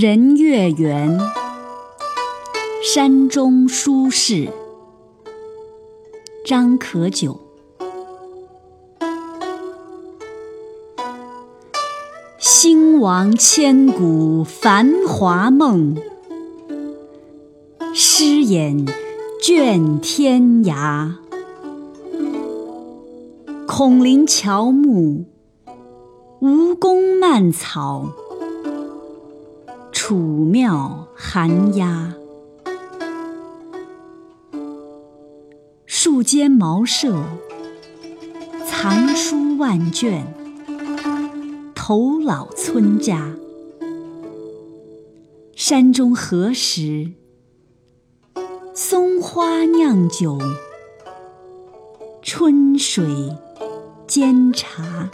人月圆，山中书事，张可久。兴亡千古繁华梦，诗眼倦天涯。孔林乔木，吴宫蔓草，楚庙寒鸦。树间茅舍，藏书万卷。头老村家，山中何时？松花酿酒，春水煎茶。